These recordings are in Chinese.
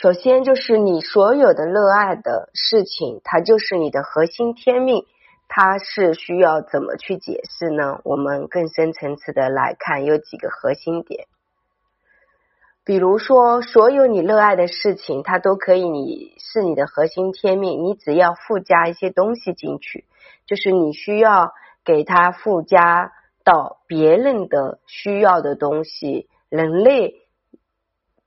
首先就是你所有的热爱的事情，它就是你的核心天命，它是需要怎么去解释呢？我们更深层次的来看，有几个核心点。比如说，所有你热爱的事情，它都可以你是你的核心天命，你只要附加一些东西进去，就是你需要给它附加到别人的需要的东西，人类。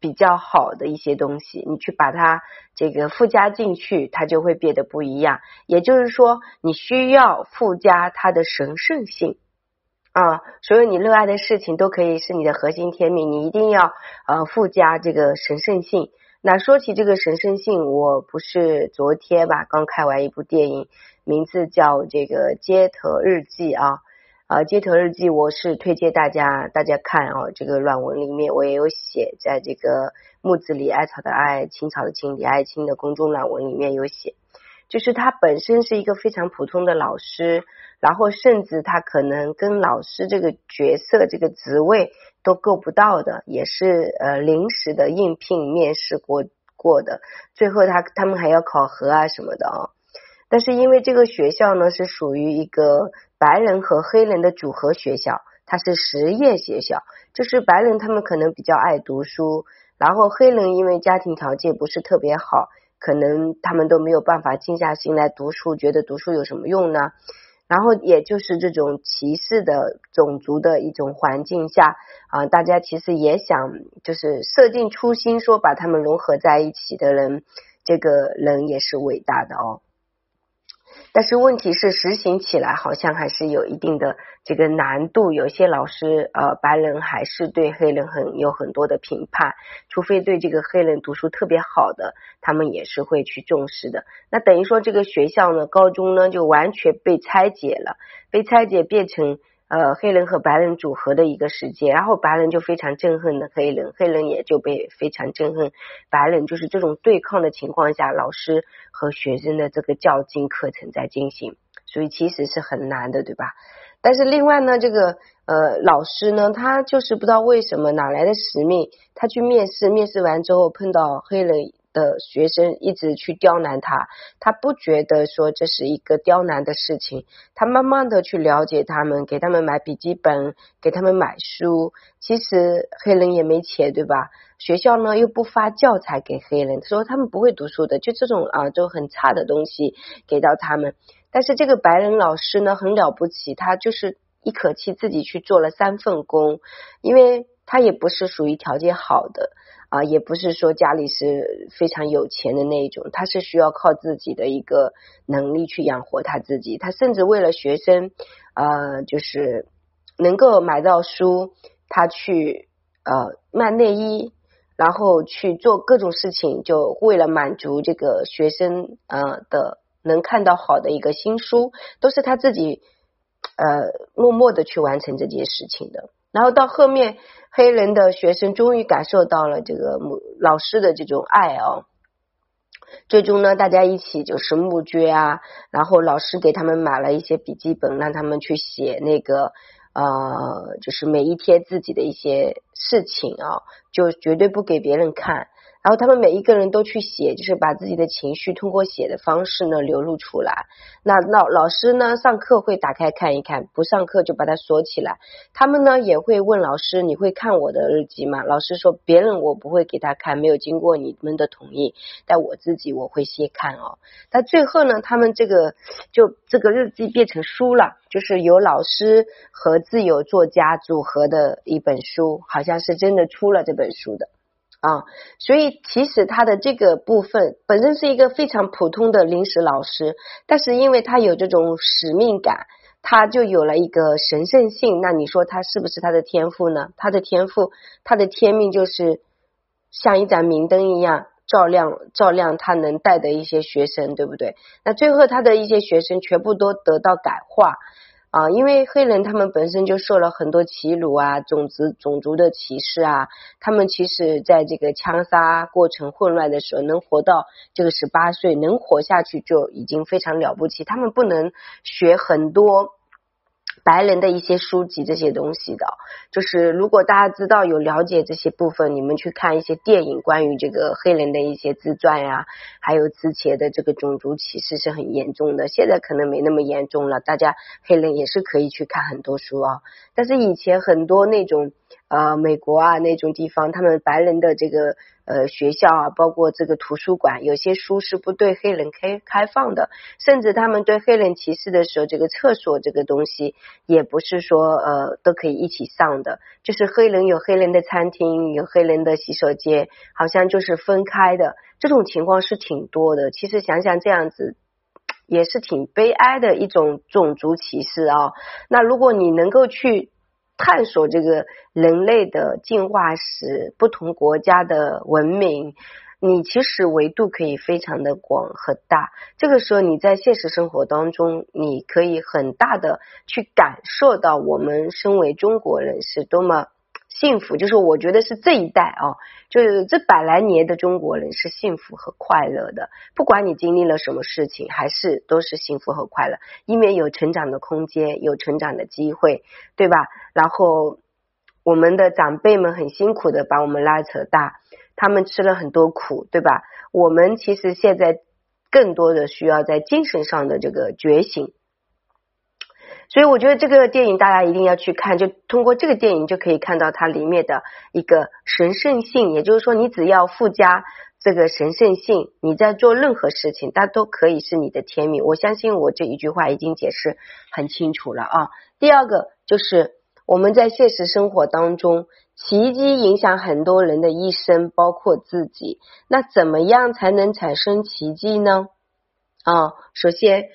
比较好的一些东西，你去把它这个附加进去，它就会变得不一样。也就是说，你需要附加它的神圣性啊，所有你热爱的事情都可以是你的核心天命，你一定要呃附加这个神圣性。那说起这个神圣性，我不是昨天吧刚看完一部电影，名字叫这个《街头日记》啊。啊，街头日记我是推荐大家大家看哦，这个软文里面我也有写，在这个木子李艾草的艾，青草的青，李爱青的公众软文里面有写，就是他本身是一个非常普通的老师，然后甚至他可能跟老师这个角色这个职位都够不到的，也是呃临时的应聘面试过过的，最后他他们还要考核啊什么的啊，但是因为这个学校呢是属于一个。白人和黑人的组合学校，它是实验学校，就是白人他们可能比较爱读书，然后黑人因为家庭条件不是特别好，可能他们都没有办法静下心来读书，觉得读书有什么用呢？然后也就是这种歧视的种族的一种环境下啊，大家其实也想就是设定初心，说把他们融合在一起的人，这个人也是伟大的哦。但是问题是实行起来好像还是有一定的这个难度，有些老师呃白人还是对黑人很有很多的评判，除非对这个黑人读书特别好的，他们也是会去重视的。那等于说这个学校呢，高中呢就完全被拆解了，被拆解变成。呃，黑人和白人组合的一个世界，然后白人就非常憎恨的黑人，黑人也就被非常憎恨白人，就是这种对抗的情况下，老师和学生的这个较劲课程在进行，所以其实是很难的，对吧？但是另外呢，这个呃老师呢，他就是不知道为什么哪来的使命，他去面试，面试完之后碰到黑人。的学生一直去刁难他，他不觉得说这是一个刁难的事情，他慢慢的去了解他们，给他们买笔记本，给他们买书。其实黑人也没钱，对吧？学校呢又不发教材给黑人，说他们不会读书的，就这种啊，就很差的东西给到他们。但是这个白人老师呢很了不起，他就是一口气自己去做了三份工，因为他也不是属于条件好的。啊，也不是说家里是非常有钱的那一种，他是需要靠自己的一个能力去养活他自己。他甚至为了学生，呃，就是能够买到书，他去呃卖内衣，然后去做各种事情，就为了满足这个学生呃的能看到好的一个新书，都是他自己呃默默的去完成这件事情的。然后到后面，黑人的学生终于感受到了这个母老师的这种爱哦。最终呢，大家一起就是募捐啊，然后老师给他们买了一些笔记本，让他们去写那个呃，就是每一天自己的一些事情啊，就绝对不给别人看。然后他们每一个人都去写，就是把自己的情绪通过写的方式呢流露出来。那老老师呢上课会打开看一看，不上课就把它锁起来。他们呢也会问老师：“你会看我的日记吗？”老师说：“别人我不会给他看，没有经过你们的同意。但我自己我会先看哦。”但最后呢，他们这个就这个日记变成书了，就是由老师和自由作家组合的一本书，好像是真的出了这本书的。啊，所以其实他的这个部分本身是一个非常普通的临时老师，但是因为他有这种使命感，他就有了一个神圣性。那你说他是不是他的天赋呢？他的天赋，他的天命就是像一盏明灯一样照亮照亮他能带的一些学生，对不对？那最后他的一些学生全部都得到感化。啊，因为黑人他们本身就受了很多欺辱啊，种族种族的歧视啊，他们其实在这个枪杀过程混乱的时候，能活到这个十八岁，能活下去就已经非常了不起。他们不能学很多白人的一些书籍这些东西的，就是如果大家知道有了解这些部分，你们去看一些电影，关于这个黑人的一些自传呀，还有之前的这个种族歧视是很严重的，现在可能没那么严重了，大家黑人也是可以去看很多书啊，但是以前很多那种。呃，美国啊那种地方，他们白人的这个呃学校啊，包括这个图书馆，有些书是不对黑人开开放的，甚至他们对黑人歧视的时候，这个厕所这个东西也不是说呃都可以一起上的，就是黑人有黑人的餐厅，有黑人的洗手间，好像就是分开的，这种情况是挺多的。其实想想这样子，也是挺悲哀的一种种族歧视啊。那如果你能够去。探索这个人类的进化史，不同国家的文明，你其实维度可以非常的广和大。这个时候你在现实生活当中，你可以很大的去感受到我们身为中国人是多么。幸福就是我觉得是这一代啊，就是这百来年的中国人是幸福和快乐的。不管你经历了什么事情，还是都是幸福和快乐，因为有成长的空间，有成长的机会，对吧？然后我们的长辈们很辛苦的把我们拉扯大，他们吃了很多苦，对吧？我们其实现在更多的需要在精神上的这个觉醒。所以我觉得这个电影大家一定要去看，就通过这个电影就可以看到它里面的一个神圣性，也就是说，你只要附加这个神圣性，你在做任何事情，它都可以是你的天命。我相信我这一句话已经解释很清楚了啊。第二个就是我们在现实生活当中，奇迹影响很多人的一生，包括自己。那怎么样才能产生奇迹呢？啊，首先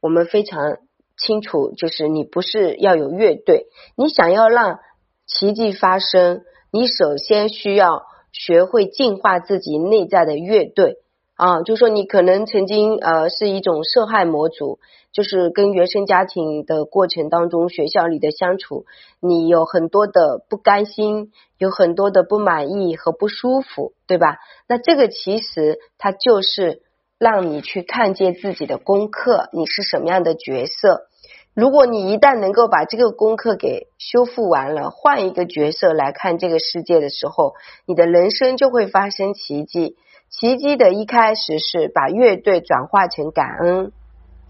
我们非常。清楚，就是你不是要有乐队，你想要让奇迹发生，你首先需要学会净化自己内在的乐队啊。就说你可能曾经呃是一种受害模组，就是跟原生家庭的过程当中，学校里的相处，你有很多的不甘心，有很多的不满意和不舒服，对吧？那这个其实它就是。让你去看见自己的功课，你是什么样的角色？如果你一旦能够把这个功课给修复完了，换一个角色来看这个世界的时候，你的人生就会发生奇迹。奇迹的一开始是把乐队转化成感恩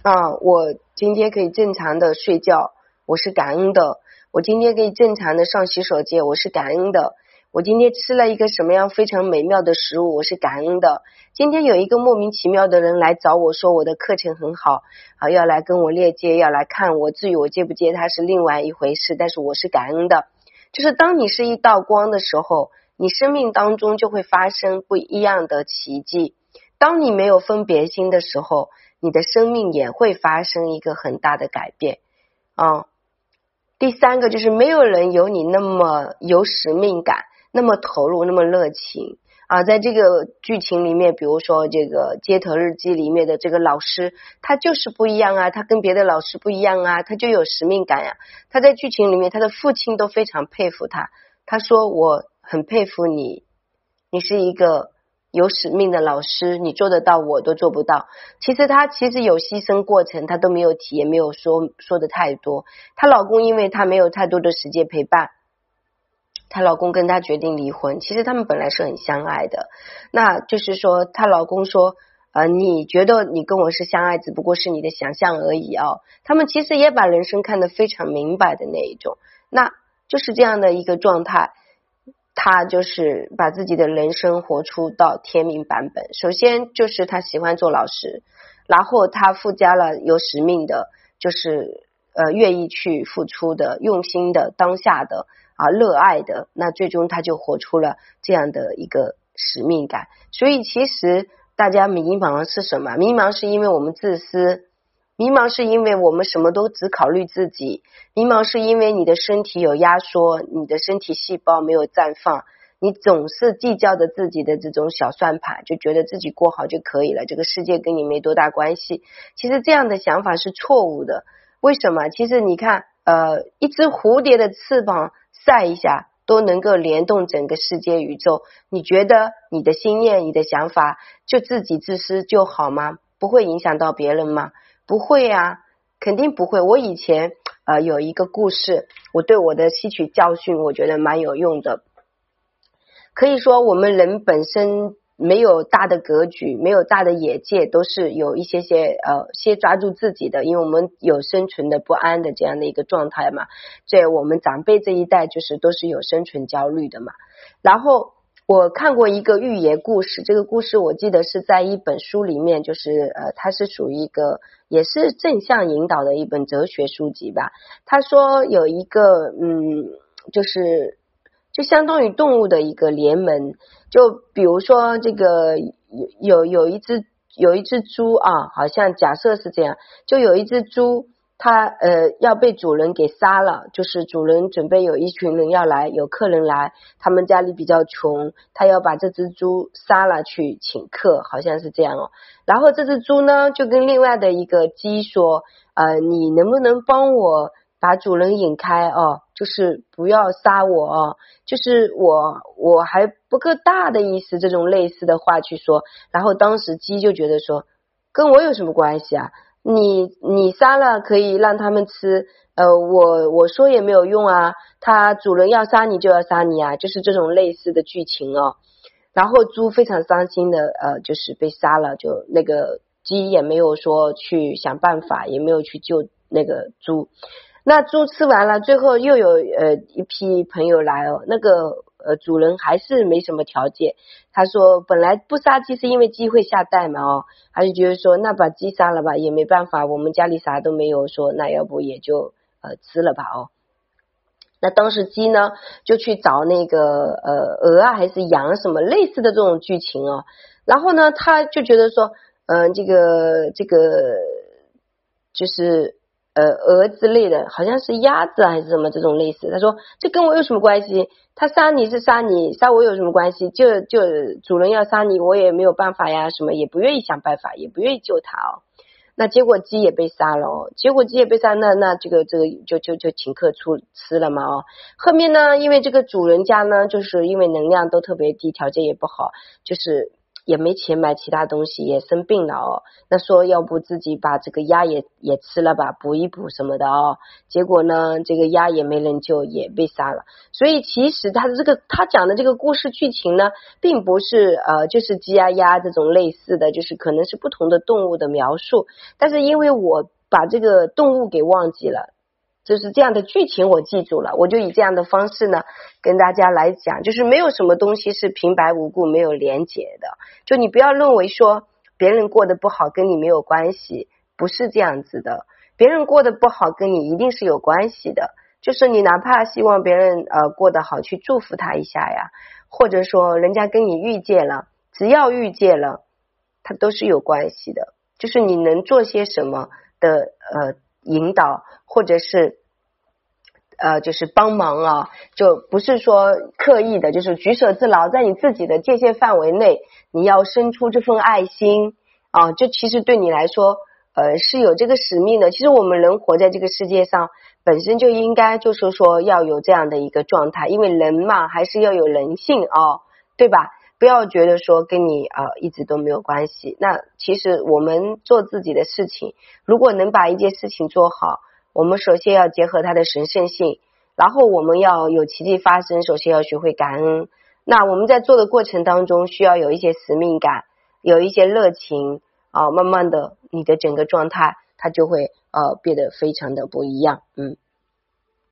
啊！我今天可以正常的睡觉，我是感恩的；我今天可以正常的上洗手间，我是感恩的。我今天吃了一个什么样非常美妙的食物，我是感恩的。今天有一个莫名其妙的人来找我说我的课程很好，啊，要来跟我链接，要来看我。至于我接不接他是另外一回事，但是我是感恩的。就是当你是一道光的时候，你生命当中就会发生不一样的奇迹。当你没有分别心的时候，你的生命也会发生一个很大的改变啊。第三个就是没有人有你那么有使命感。那么投入，那么热情啊！在这个剧情里面，比如说这个《街头日记》里面的这个老师，他就是不一样啊，他跟别的老师不一样啊，他就有使命感呀。他在剧情里面，他的父亲都非常佩服他，他说：“我很佩服你，你是一个有使命的老师，你做得到，我都做不到。”其实他其实有牺牲过程，他都没有提，也没有说说的太多。她老公因为她没有太多的时间陪伴。她老公跟她决定离婚，其实他们本来是很相爱的。那就是说，她老公说：“呃，你觉得你跟我是相爱，只不过是你的想象而已啊。”他们其实也把人生看得非常明白的那一种，那就是这样的一个状态。他就是把自己的人生活出到天命版本。首先就是他喜欢做老师，然后他附加了有使命的，就是呃愿意去付出的、用心的、当下的。啊，热爱的那最终他就活出了这样的一个使命感。所以其实大家迷茫是什么？迷茫是因为我们自私，迷茫是因为我们什么都只考虑自己，迷茫是因为你的身体有压缩，你的身体细胞没有绽放，你总是计较着自己的这种小算盘，就觉得自己过好就可以了，这个世界跟你没多大关系。其实这样的想法是错误的。为什么？其实你看，呃，一只蝴蝶的翅膀。晒一下都能够联动整个世界宇宙，你觉得你的心念、你的想法就自己自私就好吗？不会影响到别人吗？不会呀，肯定不会。我以前呃有一个故事，我对我的吸取教训，我觉得蛮有用的。可以说，我们人本身没有大的格局，没有大的眼界，都是有一些些呃，先抓住自己的，因为我们有生存的不安的这样的一个状态嘛。在我们长辈这一代，就是都是有生存焦虑的嘛。然后我看过一个寓言故事，这个故事我记得是在一本书里面，就是呃，它是属于一个也是正向引导的一本哲学书籍吧。他说有一个嗯，就是。就相当于动物的一个联盟，就比如说这个有有有一只有一只猪啊，好像假设是这样，就有一只猪，它呃要被主人给杀了，就是主人准备有一群人要来，有客人来，他们家里比较穷，他要把这只猪杀了去请客，好像是这样哦。然后这只猪呢，就跟另外的一个鸡说，呃，你能不能帮我？把主人引开哦，就是不要杀我哦，就是我我还不够大的意思，这种类似的话去说。然后当时鸡就觉得说，跟我有什么关系啊？你你杀了可以让他们吃，呃，我我说也没有用啊。他主人要杀你就要杀你啊，就是这种类似的剧情哦。然后猪非常伤心的，呃，就是被杀了，就那个鸡也没有说去想办法，也没有去救那个猪。那猪吃完了，最后又有呃一批朋友来哦，那个呃主人还是没什么条件。他说本来不杀鸡是因为鸡会下蛋嘛哦，他就觉得说那把鸡杀了吧也没办法，我们家里啥都没有，说那要不也就呃吃了吧哦。那当时鸡呢就去找那个呃鹅啊还是羊什么类似的这种剧情哦，然后呢他就觉得说嗯这个这个就是。呃，鹅之类的，好像是鸭子还是什么这种类似。他说这跟我有什么关系？他杀你是杀你，杀我有什么关系？就就主人要杀你，我也没有办法呀，什么也不愿意想办法，也不愿意救他哦。那结果鸡也被杀了哦，结果鸡也被杀，那那这个这个就就就请客出吃了嘛哦。后面呢，因为这个主人家呢，就是因为能量都特别低，条件也不好，就是。也没钱买其他东西，也生病了哦。那说要不自己把这个鸭也也吃了吧，补一补什么的哦。结果呢，这个鸭也没人救，也被杀了。所以其实他的这个他讲的这个故事剧情呢，并不是呃就是鸡鸭鸭这种类似的，就是可能是不同的动物的描述。但是因为我把这个动物给忘记了。就是这样的剧情我记住了，我就以这样的方式呢跟大家来讲，就是没有什么东西是平白无故没有连结的，就你不要认为说别人过得不好跟你没有关系，不是这样子的，别人过得不好跟你一定是有关系的，就是你哪怕希望别人呃过得好，去祝福他一下呀，或者说人家跟你遇见了，只要遇见了，他都是有关系的，就是你能做些什么的呃。引导或者是呃，就是帮忙啊，就不是说刻意的，就是举手之劳，在你自己的界限范围内，你要伸出这份爱心啊，这其实对你来说，呃，是有这个使命的。其实我们人活在这个世界上，本身就应该就是说要有这样的一个状态，因为人嘛，还是要有人性啊，对吧？不要觉得说跟你啊一直都没有关系。那其实我们做自己的事情，如果能把一件事情做好，我们首先要结合它的神圣性，然后我们要有奇迹发生，首先要学会感恩。那我们在做的过程当中，需要有一些使命感，有一些热情啊，慢慢的你的整个状态它就会呃变得非常的不一样，嗯。